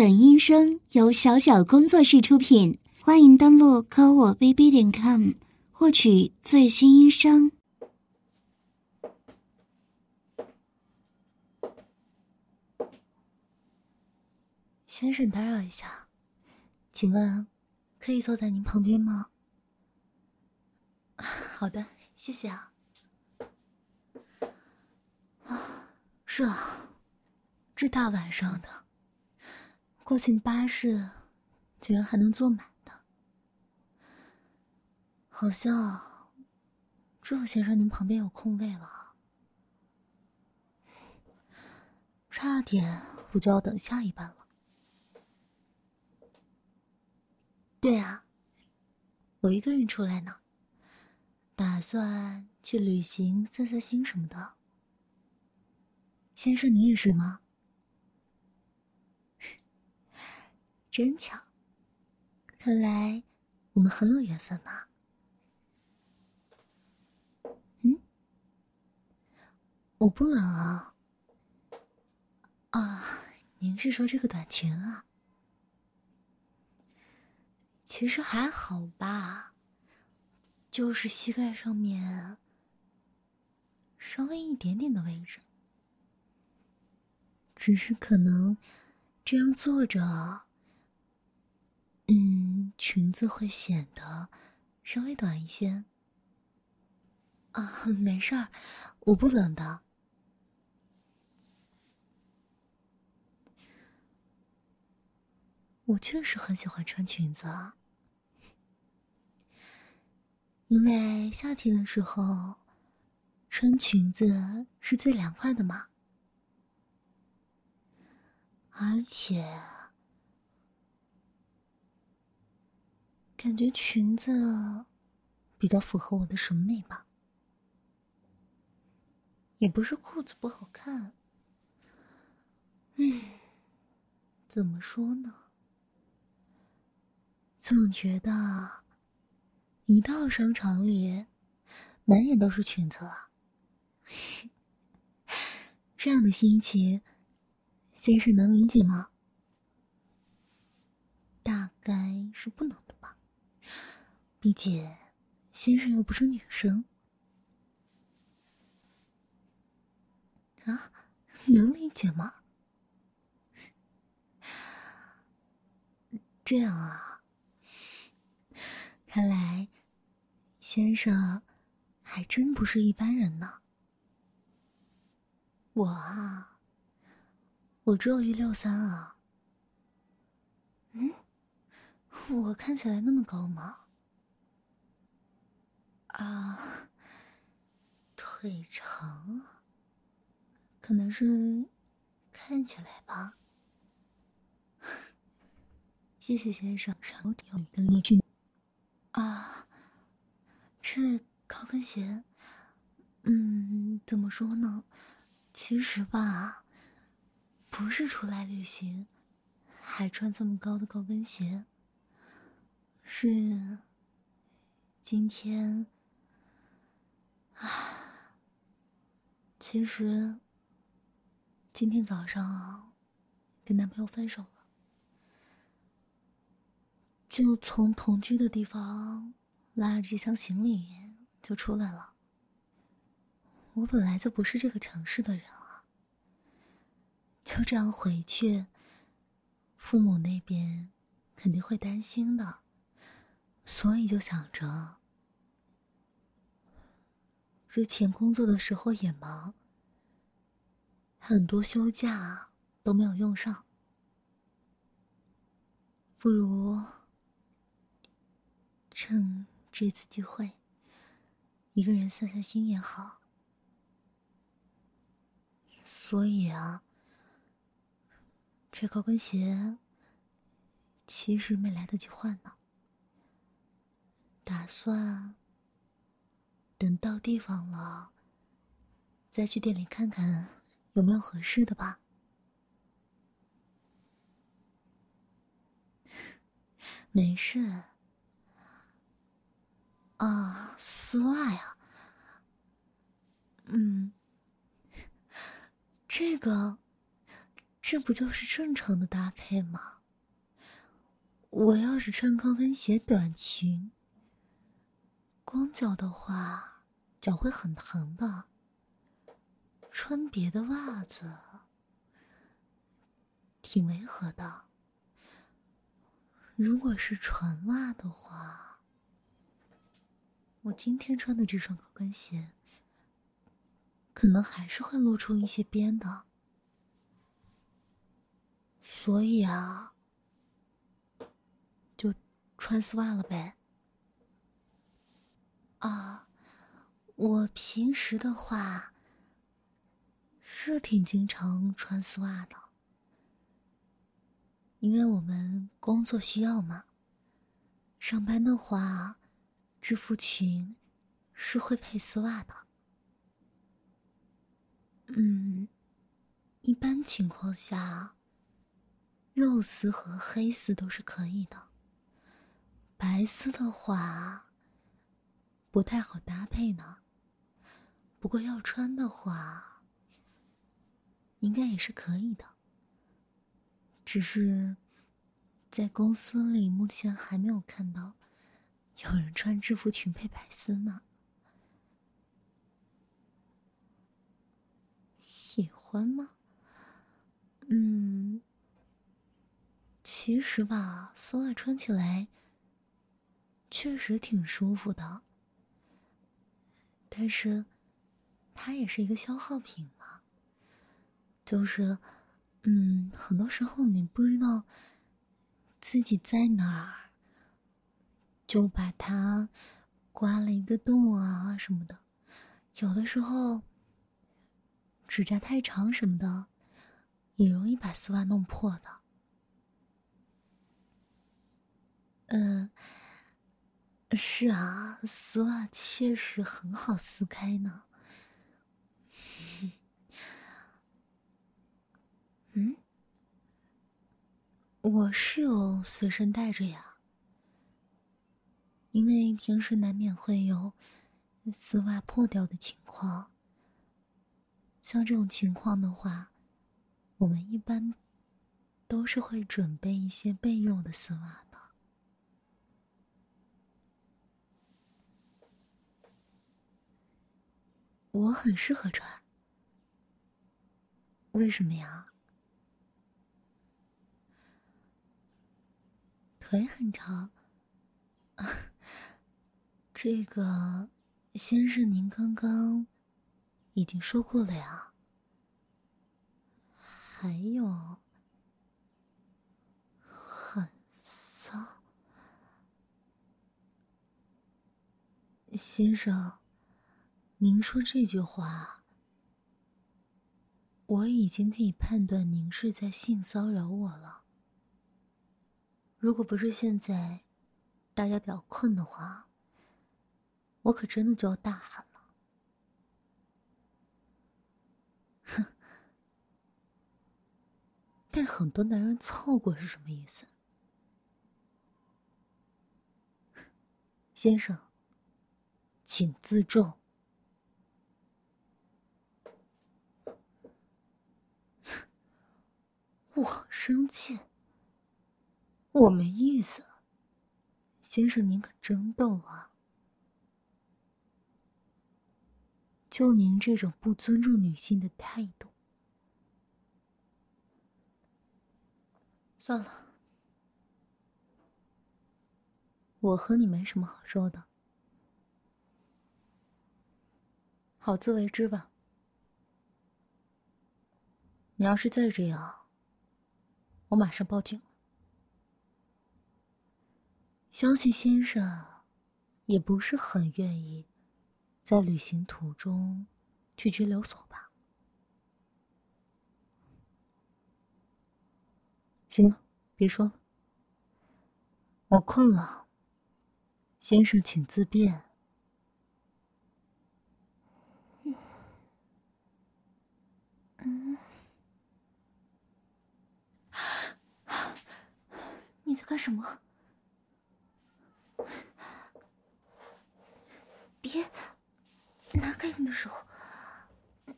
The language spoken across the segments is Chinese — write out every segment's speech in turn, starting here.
本音声由小小工作室出品，欢迎登录科我 bb 点 com 获取最新音声。先生，打扰一下，请问可以坐在您旁边吗？好的，谢谢啊。啊，是啊，这大晚上的。过进巴士，居然还能坐满的，好像只有先生您旁边有空位了，差点我就要等下一班了。对啊，我一个人出来呢，打算去旅行散散心什么的。先生，你也是吗？真巧，看来我们很有缘分嘛。嗯，我不冷啊。啊，您是说这个短裙啊？其实还好吧，就是膝盖上面稍微一点点的位置，只是可能这样坐着。嗯，裙子会显得稍微短一些。啊，没事儿，我不冷的。我确实很喜欢穿裙子，因为夏天的时候穿裙子是最凉快的嘛，而且。感觉裙子比较符合我的审美吧，也不是裤子不好看。嗯，怎么说呢？总觉得一到商场里，满眼都是裙子啊。这样的心情，先生能理解吗？大概是不能的。毕竟，先生又不是女生啊，能理解吗？这样啊，看来先生还真不是一般人呢。我啊，我只有一六三啊。嗯，我看起来那么高吗？啊，腿长，可能是看起来吧。谢谢先生，上有一个例句啊，这高跟鞋，嗯，怎么说呢？其实吧，不是出来旅行，还穿这么高的高跟鞋，是今天。啊，其实今天早上跟男朋友分手了，就从同居的地方拉着这箱行李就出来了。我本来就不是这个城市的人啊，就这样回去，父母那边肯定会担心的，所以就想着。之前工作的时候也忙，很多休假都没有用上，不如趁这次机会，一个人散散心也好。所以啊，这高跟鞋其实没来得及换呢，打算。等到地方了，再去店里看看有没有合适的吧。没事。啊，丝袜呀。嗯，这个，这不就是正常的搭配吗？我要是穿高跟鞋、短裙，光脚的话，脚会很疼的。穿别的袜子，挺违和的。如果是船袜的话，我今天穿的这双高跟鞋，可能还是会露出一些边的。所以啊，就穿丝袜了呗。啊，我平时的话是挺经常穿丝袜的，因为我们工作需要嘛。上班的话，制服裙是会配丝袜的。嗯，一般情况下。肉丝和黑丝都是可以的，白丝的话不太好搭配呢。不过要穿的话，应该也是可以的。只是在公司里目前还没有看到有人穿制服裙配白丝呢。喜欢吗？嗯。其实吧，丝袜穿起来确实挺舒服的，但是它也是一个消耗品嘛。就是，嗯，很多时候你不知道自己在哪儿，就把它刮了一个洞啊什么的。有的时候指甲太长什么的，也容易把丝袜弄破的。嗯，是啊，丝袜确实很好撕开呢。我是有随身带着呀，因为平时难免会有丝袜破掉的情况。像这种情况的话，我们一般都是会准备一些备用的丝袜的。我很适合穿，为什么呀？腿很长，这个先生您刚刚已经说过了呀。还有，很骚，先生。您说这句话，我已经可以判断您是在性骚扰我了。如果不是现在大家比较困的话，我可真的就要大喊了。哼，被很多男人凑过是什么意思？先生，请自重。我生气，我没意思。先生，您可真逗啊！就您这种不尊重女性的态度，算了，我和你没什么好说的，好自为之吧。你要是再这样，我马上报警。相信先生也不是很愿意在旅行途中去拘留所吧？行了，别说了，我困了。先生，请自便。嗯。你在干什么？别，拿开你的手！你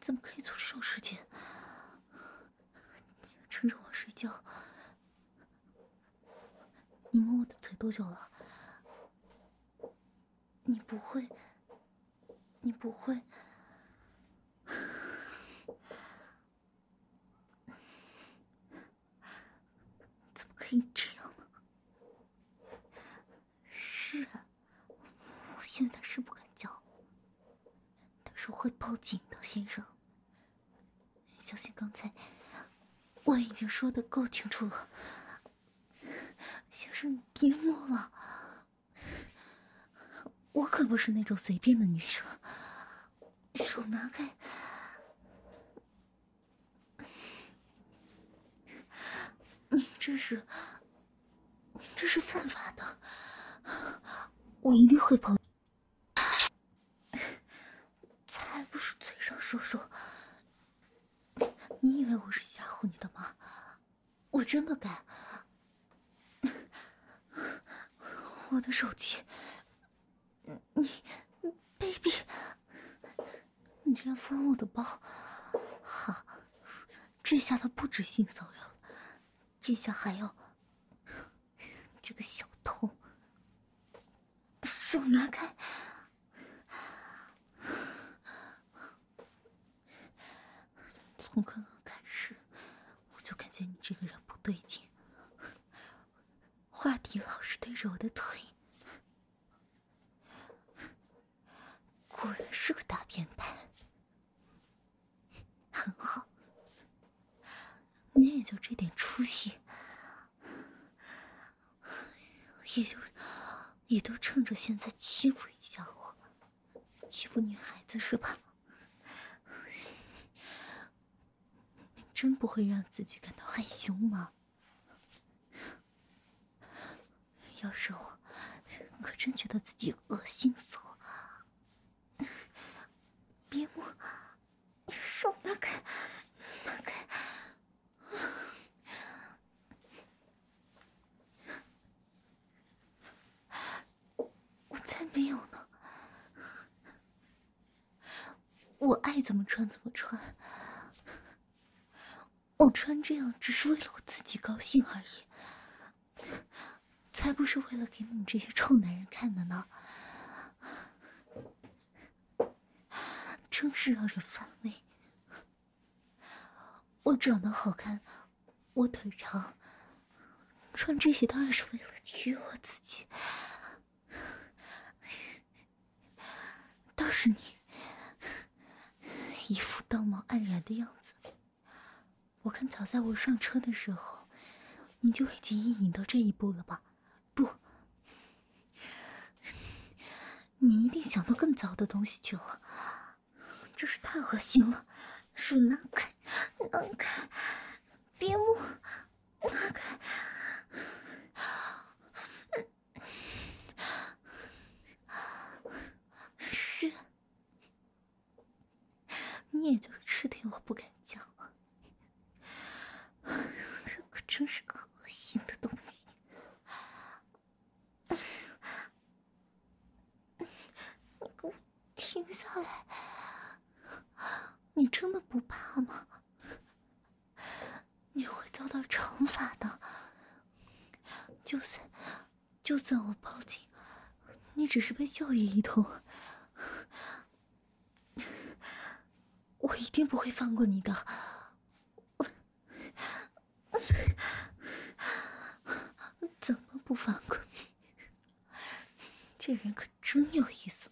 怎么可以做这种事情？趁着我睡觉，你摸我的嘴多久了？你不会，你不会，怎么可以这样呢？是啊，我现在是不敢叫，但是我会报警的，先生。相信刚才我已经说的够清楚了，先生，你别摸了。我可不是那种随便的女生，手拿开！你这是，你这是犯法的，我一定会报。才不是嘴上说说，你以为我是吓唬你的吗？我真的敢！我的手机。你，baby，你居然翻我的包，好，这下他不止性骚扰，这下还要这个小偷，手拿开！从刚刚开始，我就感觉你这个人不对劲，话题老是对着我的腿。果然是个大变态，很好，你也就这点出息，也就也都趁着现在欺负一下我，欺负女孩子是吧？真不会让自己感到害羞吗？要是我，可真觉得自己恶心死了。别摸！你手拿开，拿开！我才没有呢！我爱怎么穿怎么穿，我穿这样只是为了我自己高兴而已，才不是为了给你们这些臭男人看的呢！真是让人反胃。我长得好看，我腿长，穿这些当然是为了取悦我自己。倒是你，一副道貌岸然的样子。我看早在我上车的时候，你就已经意淫到这一步了吧？不，你一定想到更糟的东西去了。真是太恶心了！手拿开，拿开，别摸，拿开。是，你也就是吃点我不给讲。这可真是个恶心的东西。你给我停下来！你真的不怕吗？你会遭到惩罚的。就算就算我报警，你只是被教育一通，我一定不会放过你的。怎么不放过你？这人可真有意思。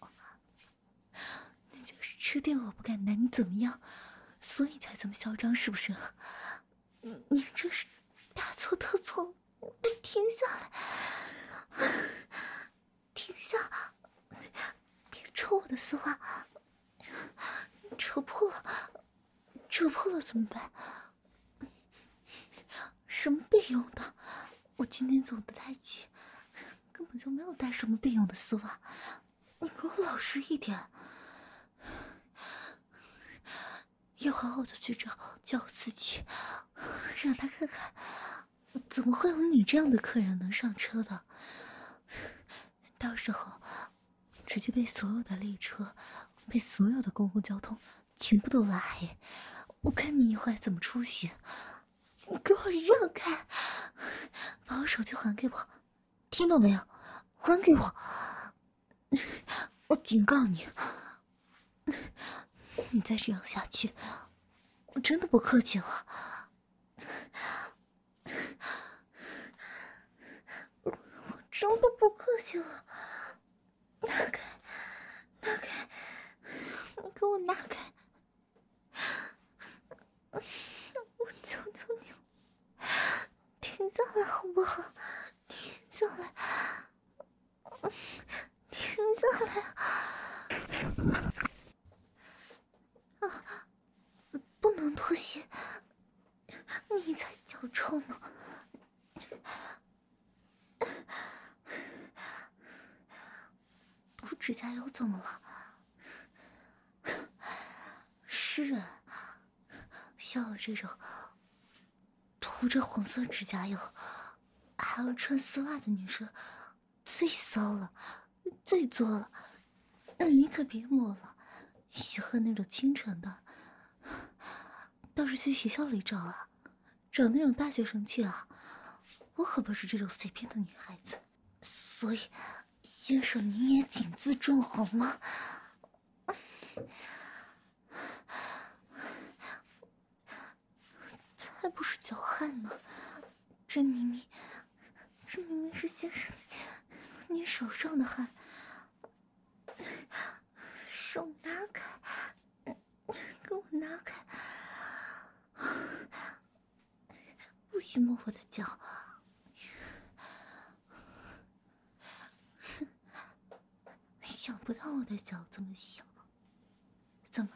你就是吃定我不敢拿你怎么样，所以才这么嚣张，是不是？你你这是大错特错！停下来，停下！别扯我的丝袜，扯破了，扯破了怎么办？什么备用的？我今天走的太急，根本就没有带什么备用的丝袜。你给我老实一点。要好好的去找叫司机，让他看看，怎么会有你这样的客人能上车的？到时候直接被所有的列车、被所有的公共交通全部都拉黑，我看你以后还怎么出息！你给我让开，把我手机还给我，听到没有？还给我！我警告你，你再这样下去，我真的不客气了。我真的不客气了，拿开，拿开，你给我拿开！我求求，停下来好不好？停下来，停下来！啊，不能脱鞋，你才脚臭呢！涂指甲油怎么了？诗人。像我这种涂着红色指甲油还要穿丝袜的女生，最骚了，最作了。那你可别抹了，喜欢那种清纯的，倒是去学校里找啊，找那种大学生去啊。我可不是这种随便的女孩子，所以先生您也请自重好吗？还不是脚汗呢！这明明，这明明是先生你手上的汗。手拿开，给我拿开！不许摸我的脚！想不到我的脚这么小，怎么？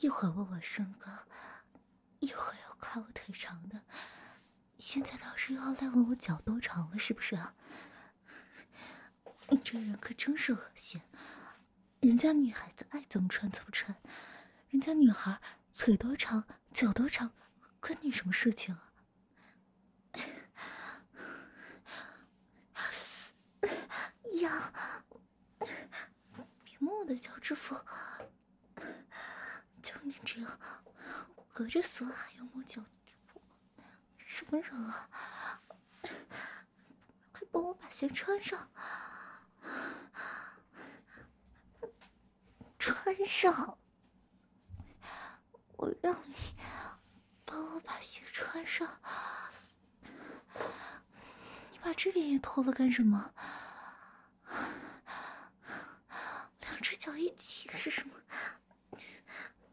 一会儿问我身高。一会要夸我腿长的，现在倒是又要来问我脚多长了，是不是啊？你这人可真是恶心！人家女孩子爱怎么穿怎么穿，人家女孩腿多长脚多长，关你什么事情啊？呀，别摸我的脚趾缝，就你这样。隔着锁还要摸脚，什么人啊？快帮我把鞋穿上！穿上！我让你帮我把鞋穿上！你把这边也脱了干什么？两只脚一起是什么？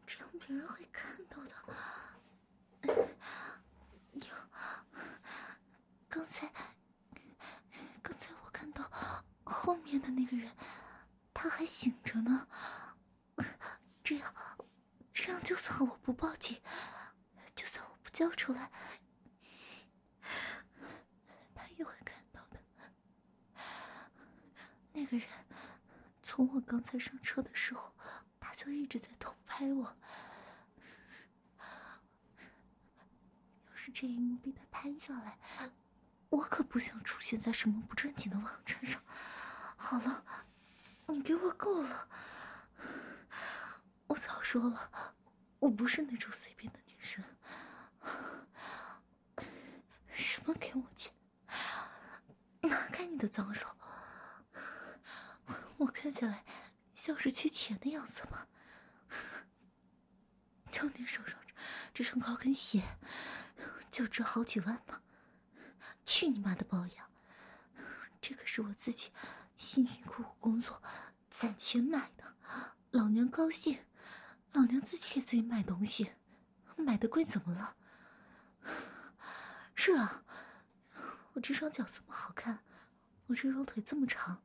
这样别人会看。刚才，刚才我看到后面的那个人，他还醒着呢。这样，这样就算我不报警，就算我不叫出来，他也会看到的。那个人从我刚才上车的时候，他就一直在偷拍我。要是这一幕被他拍下来，我可不想出现在什么不正经的网站上。好了，你给我够了！我早说了，我不是那种随便的女生。什么给我钱？拿开你的脏手！我看起来像是缺钱的样子吗？就你手上这双高跟鞋，就值好几万呢。去你妈的包养！这可是我自己辛辛苦苦工作攒钱买的，老娘高兴，老娘自己给自己买东西，买的贵怎么了？是啊，我这双脚这么好看，我这双腿这么长，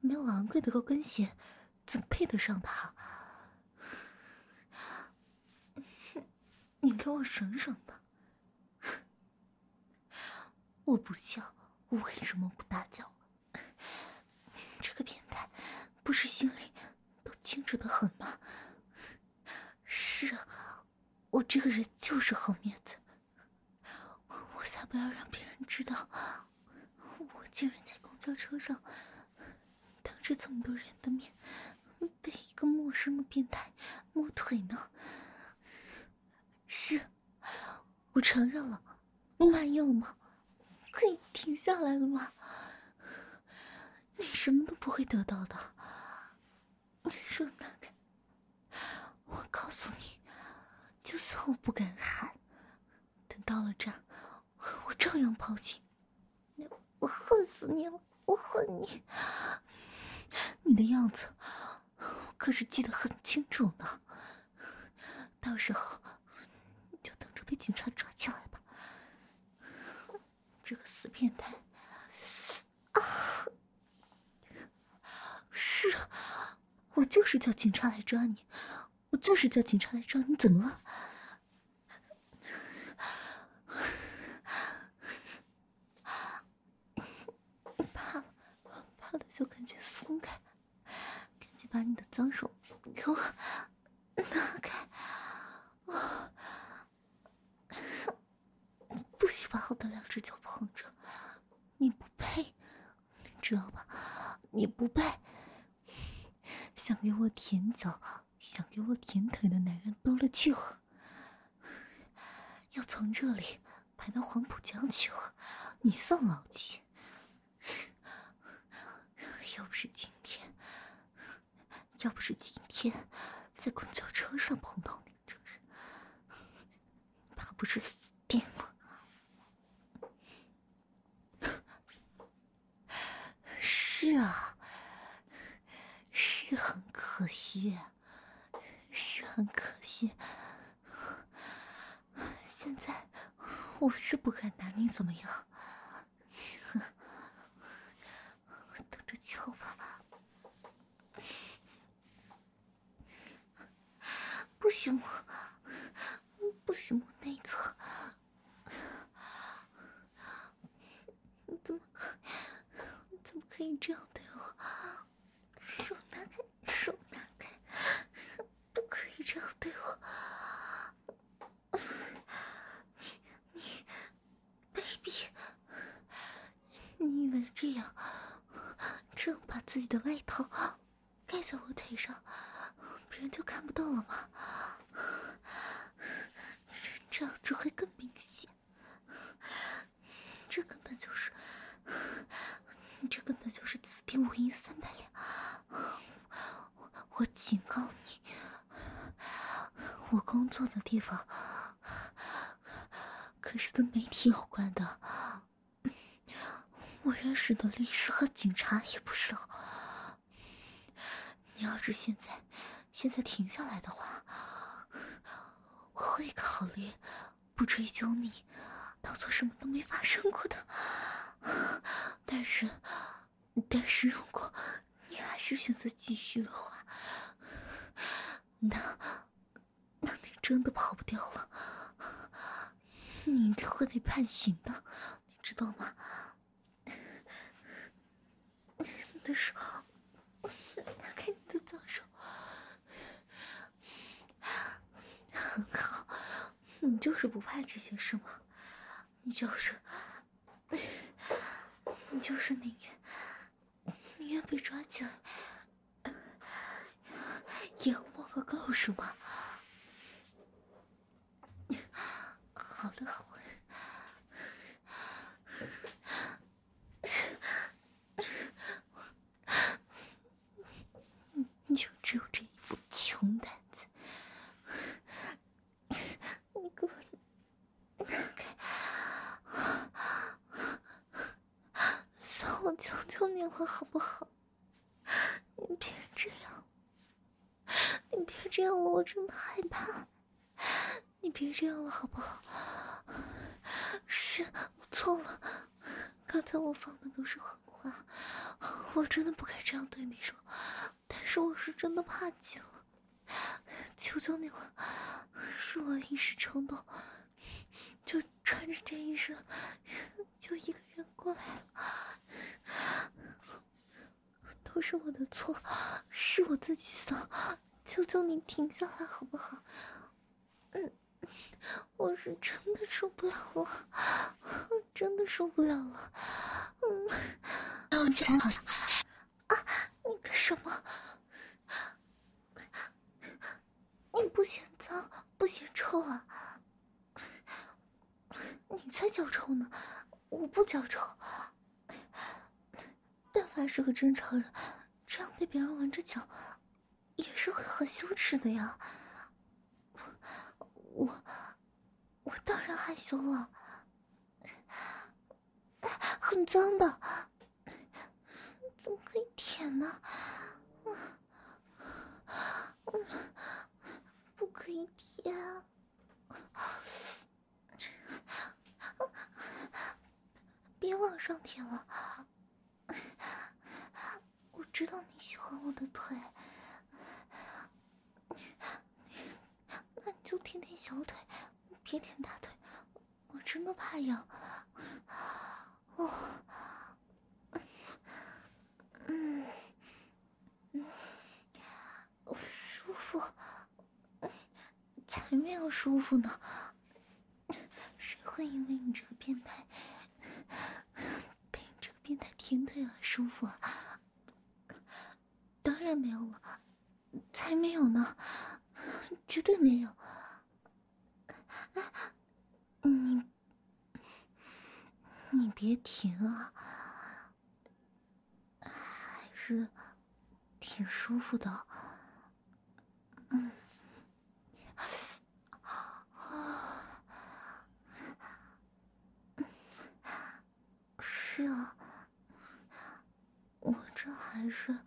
没有昂贵的高跟鞋，怎么配得上它？你给我省省吧！我不叫，我为什么不大叫？这个变态，不是心里都清楚的很吗？是啊，我这个人就是好面子，我才不要让别人知道，我竟然在公交车上，当着这么多人的面，被一个陌生的变态摸腿呢？是，我承认了。你满意了吗？可以停下来了吗？你什么都不会得到的。你说哪个？我告诉你，就算我不敢喊，等到了这，我照样抛弃。我恨死你了！我恨你！你的样子，我可是记得很清楚呢。到时候，就等着被警察抓起来吧。这个死变态！啊！是，我就是叫警察来抓你，我就是叫警察来抓你，怎么了？怕了，怕了就赶紧松开，赶紧把你的脏手给我拿开！啊！不喜欢我的两只脚碰着，你不配，知道吧？你不配。想给我舔脚、想给我舔腿的男人多了去了，要从这里排到黄浦江去了，你算老几？要不是今天，要不是今天在公交车上碰到你这个人，怕不是死定了。是啊。是很可惜，是很可惜。现在我是不敢拿你怎么样，等着瞧吧。不行，不行，我内侧。怎么可，怎么可以这样对我？手拿开，手拿开，不可以这样对我！你你，baby，你以为这样，这样把自己的外套盖在我腿上，别人就看不到了吗？这样只会更明显。这根本就是。你这根本就是此地无银三百两！我我警告你，我工作的地方可是跟媒体有关的，我认识的律师和警察也不少。你要是现在现在停下来的话，我会考虑不追究你，当做什么都没发生过的。但是，但是如果你还是选择继续的话，那，那那你真的跑不掉了，你一定会被判刑的，你知道吗？你的手，拿开你的脏手，很好，你就是不怕这些事吗？你就是。你就是宁愿宁愿被抓起来，也要摸个够是吗？好的很，你就只有这一副穷胆子，你给我拿开！我求求你了，好不好？你别这样，你别这样了，我真的害怕。这样了，好不好？是我错了，刚才我放的都是狠话，我真的不该这样对你说。但是我是真的怕极了，求求你了，是我一时冲动，就穿着这一身，就一个人过来了。都是我的错，是我自己骚，求求你停下来好不好？嗯，我是真的受不了了，真的受不了了。嗯，啊，你干什么？你不嫌脏不嫌臭啊？你才脚臭呢，我不脚臭。但凡是个正常人，这样被别人闻着脚，也是会很羞耻的呀。我，我当然害羞了，很脏的，怎么可以舔呢？不可以舔，别往上舔了。我知道你喜欢我的腿。那你就舔舔小腿，别舔大腿，我真的怕痒。哦，舒服，才没有舒服呢。谁会因为你这个变态，被你这个变态舔腿而舒服啊？当然没有了，才没有呢。绝对没有！你，你别停啊，还是挺舒服的。嗯，是啊，我这还是，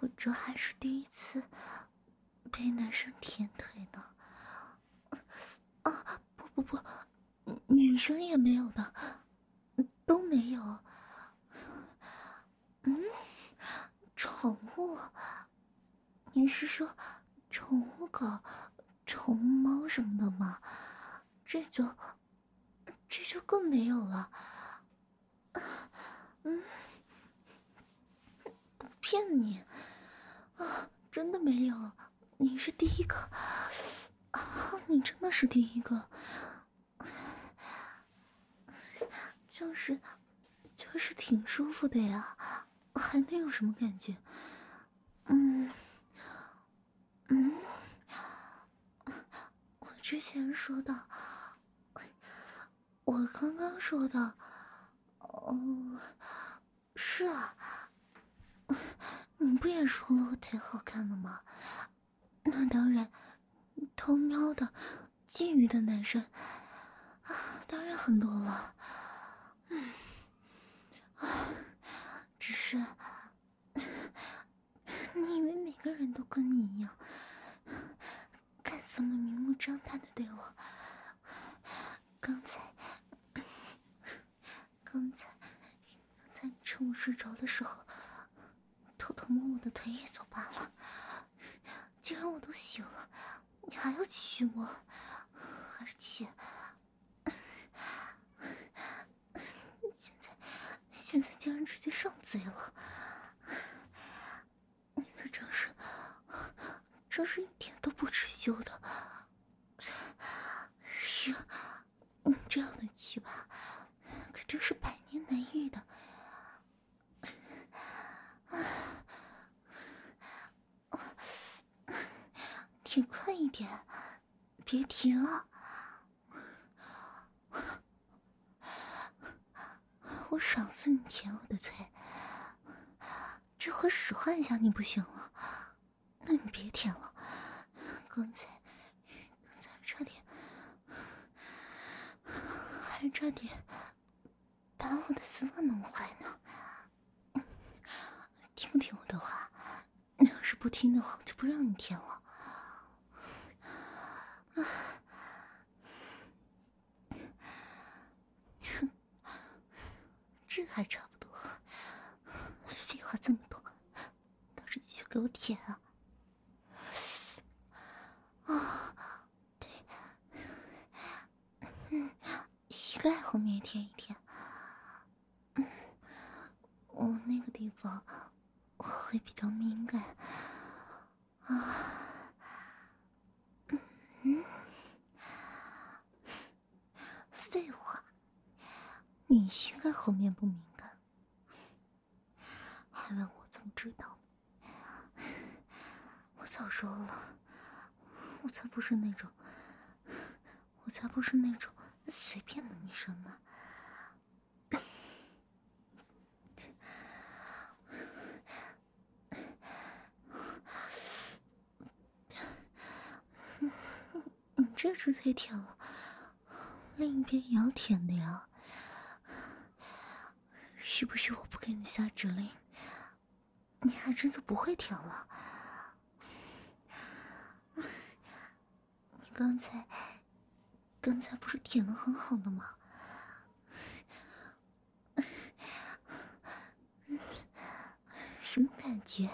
我这还是第一次。被男生舔腿呢？啊，不不不，女生也没有的，都没有。嗯，宠物？你是说宠物狗、宠物猫什么的吗？这就这就更没有了。嗯，不骗你，啊，真的没有。你是第一个啊，你真的是第一个，就是就是挺舒服的呀，还能有什么感觉？嗯嗯，我之前说的，我刚刚说的，哦，是啊，你不也说了我挺好看的吗？那当然，偷瞄的、觊觎的男生啊，当然很多了。啊，只是你以为每个人都跟你一样，敢这么明目张胆的对我？刚才，刚才，刚才趁我睡着的时候，偷偷摸我的腿也就罢了。既然我都醒了，你还要继续摸，而且现在现在竟然直接上嘴了，你可真是真是一点都不知羞的，是，你这样的奇葩可真是百年难遇的。挺快一点，别停啊！我赏赐你舔我的嘴，这回使唤一下你不行了，那你别舔了。刚才，刚才差点，还差点 把我的丝袜弄坏呢。听不听我的话？你要是不听的话，就不让你舔了。这还差不多。废话这么多，倒是继续给我舔啊！啊，对，嗯，膝盖后面舔一舔。我那个地方会比较敏感。啊。嗯，废话，你膝盖后面不敏感，还问我怎么知道？我早说了，我才不是那种，我才不是那种随便的女生呢。你这只腿舔了，另一边也要舔的呀。是不是我不给你下指令，你还真就不会舔了？你刚才，刚才不是舔的很好的吗？什么感觉？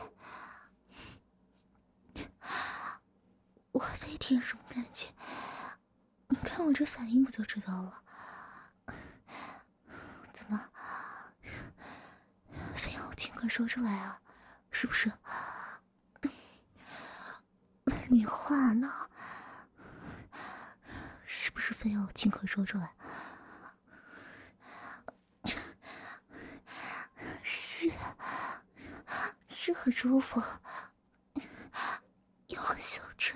我被舔什么感觉？你看我这反应不就知道了？怎么？非要尽快说出来啊？是不是？你话呢？是不是非要尽快说出来？是，是很舒服，又很羞耻，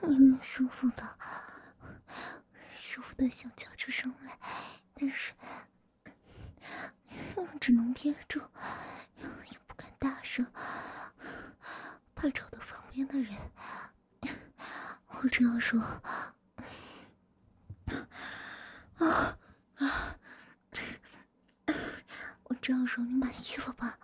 明明舒服的，舒服的想叫出声来，但是。只能憋住，也不敢大声，怕吵到旁边的人。我这样说：“啊啊！”我这样说你满意了吧？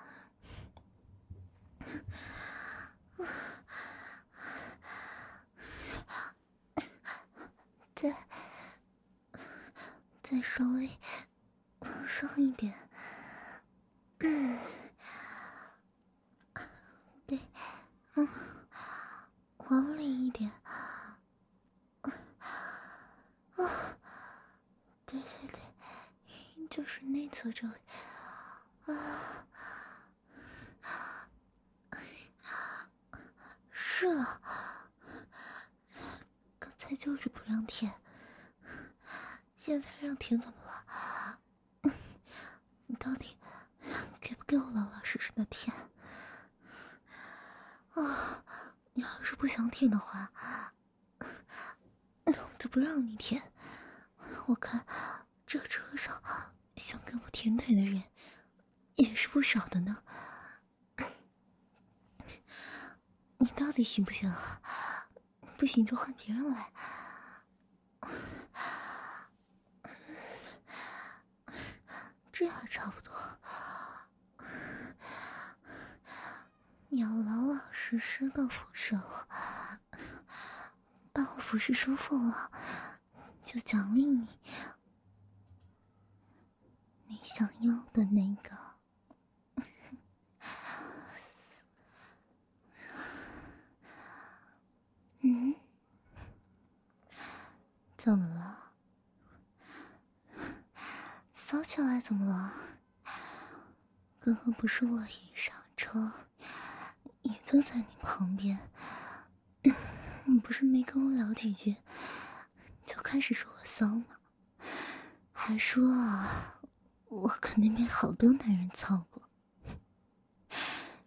再再稍微往上一点。嗯，对，嗯，往里一点，啊，对对对，就是内侧这里，啊，是啊，刚才就是不让舔，现在让舔怎么了？你到底？给不给我老老实实的舔？啊，你要是不想舔的话，那我就不让你舔。我看这个车舔腿的人也是不少的呢。你到底行不行？不行就换别人来。这还差不多。你要老老实实的服侍我，把我服侍舒服了，就奖励你你想要的那个。嗯？怎么了？骚起来怎么了？刚刚不是我一上车。也坐在你旁边，你不是没跟我聊几句，就开始说我骚吗？还说啊，我肯定被好多男人操过。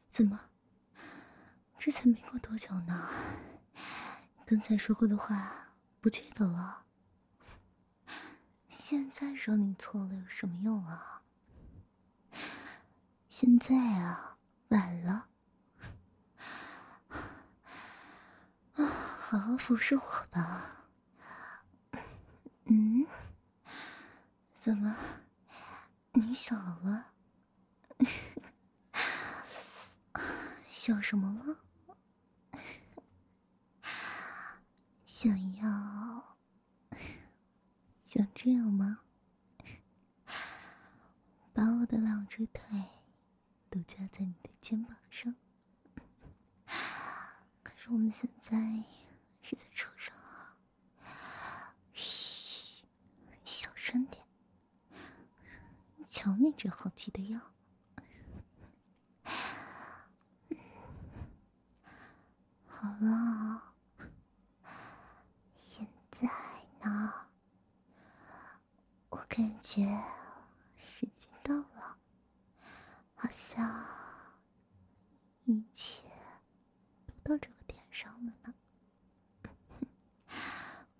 怎么？这才没过多久呢，刚才说过的话不记得了？现在说你错了有什么用啊？现在啊，晚了。啊好好服侍我吧。嗯？怎么？你小了？想什么了？想要？想这样吗？把我的两只腿都夹在你的肩膀上。可是我们现在。是在车瞧你这好奇的样。好了现在呢我感觉时间到了好像一切都到这个点上了呢。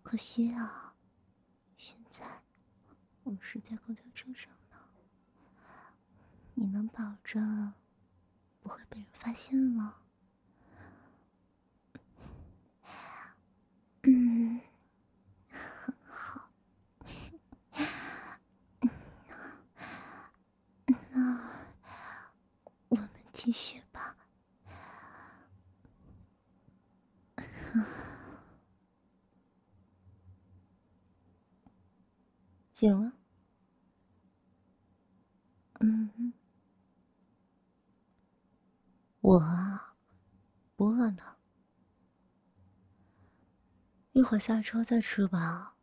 可惜啊现在我们是在公交车上你能保证不会被人发现吗？嗯，很好。那我们继续吧。醒了？嗯，我啊，不饿呢。一会儿下车再吃吧。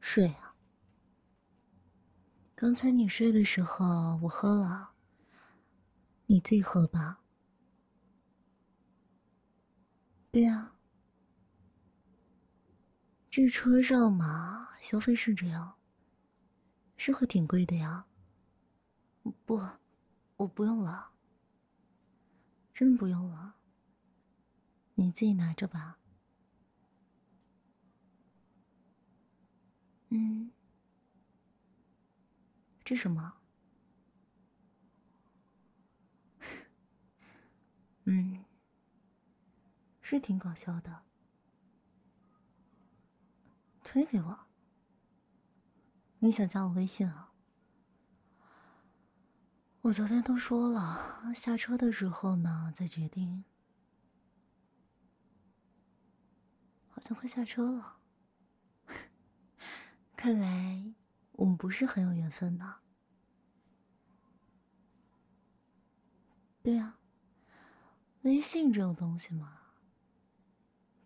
睡啊！刚才你睡的时候我喝了，你自己喝吧。对呀。这车上嘛，消费是这样，是会挺贵的呀。不，我不用了，真不用了，你自己拿着吧。嗯，这什么？嗯，是挺搞笑的。推给我，你想加我微信啊？我昨天都说了，下车的时候呢再决定。好像快下车了，看来我们不是很有缘分呢。对呀，微信这种东西嘛，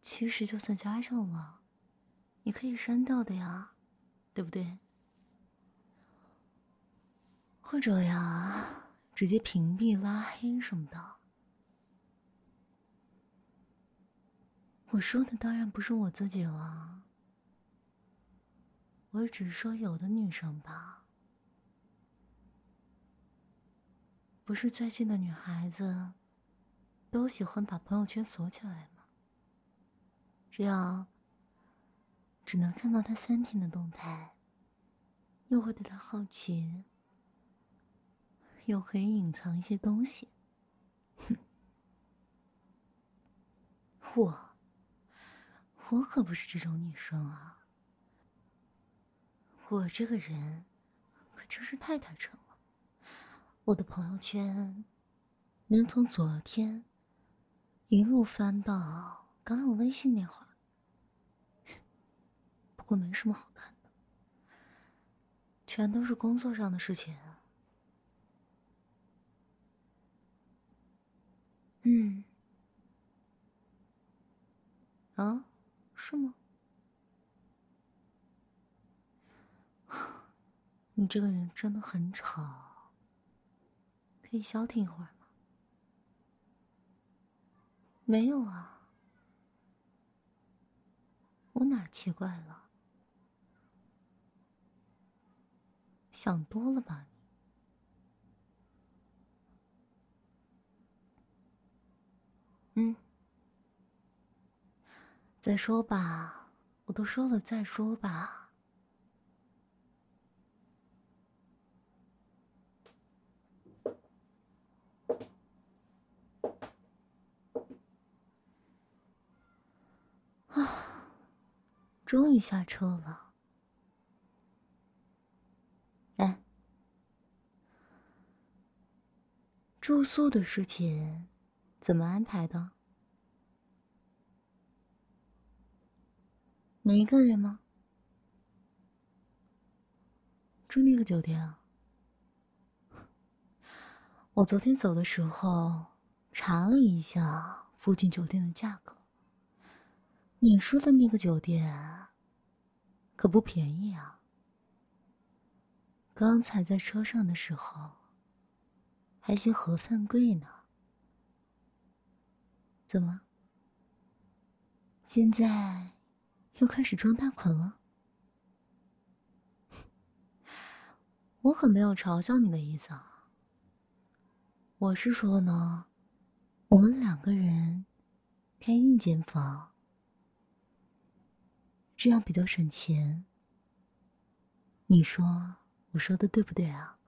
其实就算加上了。你可以删掉的呀，对不对？或者呀，直接屏蔽、拉黑什么的。我说的当然不是我自己了，我只是说有的女生吧，不是最近的女孩子都喜欢把朋友圈锁起来吗？这样。只能看到他三天的动态，又会对他好奇，又可以隐藏一些东西。哼，我，我可不是这种女生啊！我这个人可真是太坦诚了，我的朋友圈能从昨天一路翻到刚有微信那会儿。不过没什么好看的，全都是工作上的事情。嗯，啊，是吗？你这个人真的很吵，可以消停一会儿吗？没有啊，我哪奇怪了？想多了吧你？嗯，再说吧，我都说了再说吧。啊，终于下车了。住宿的事情怎么安排的？你一个人吗？住那个酒店啊？我昨天走的时候查了一下附近酒店的价格，你说的那个酒店可不便宜啊！刚才在车上的时候。还嫌盒饭贵呢？怎么？现在又开始装大款了？我可没有嘲笑你的意思啊。我是说呢，我们两个人开一间房，这样比较省钱。你说我说的对不对啊？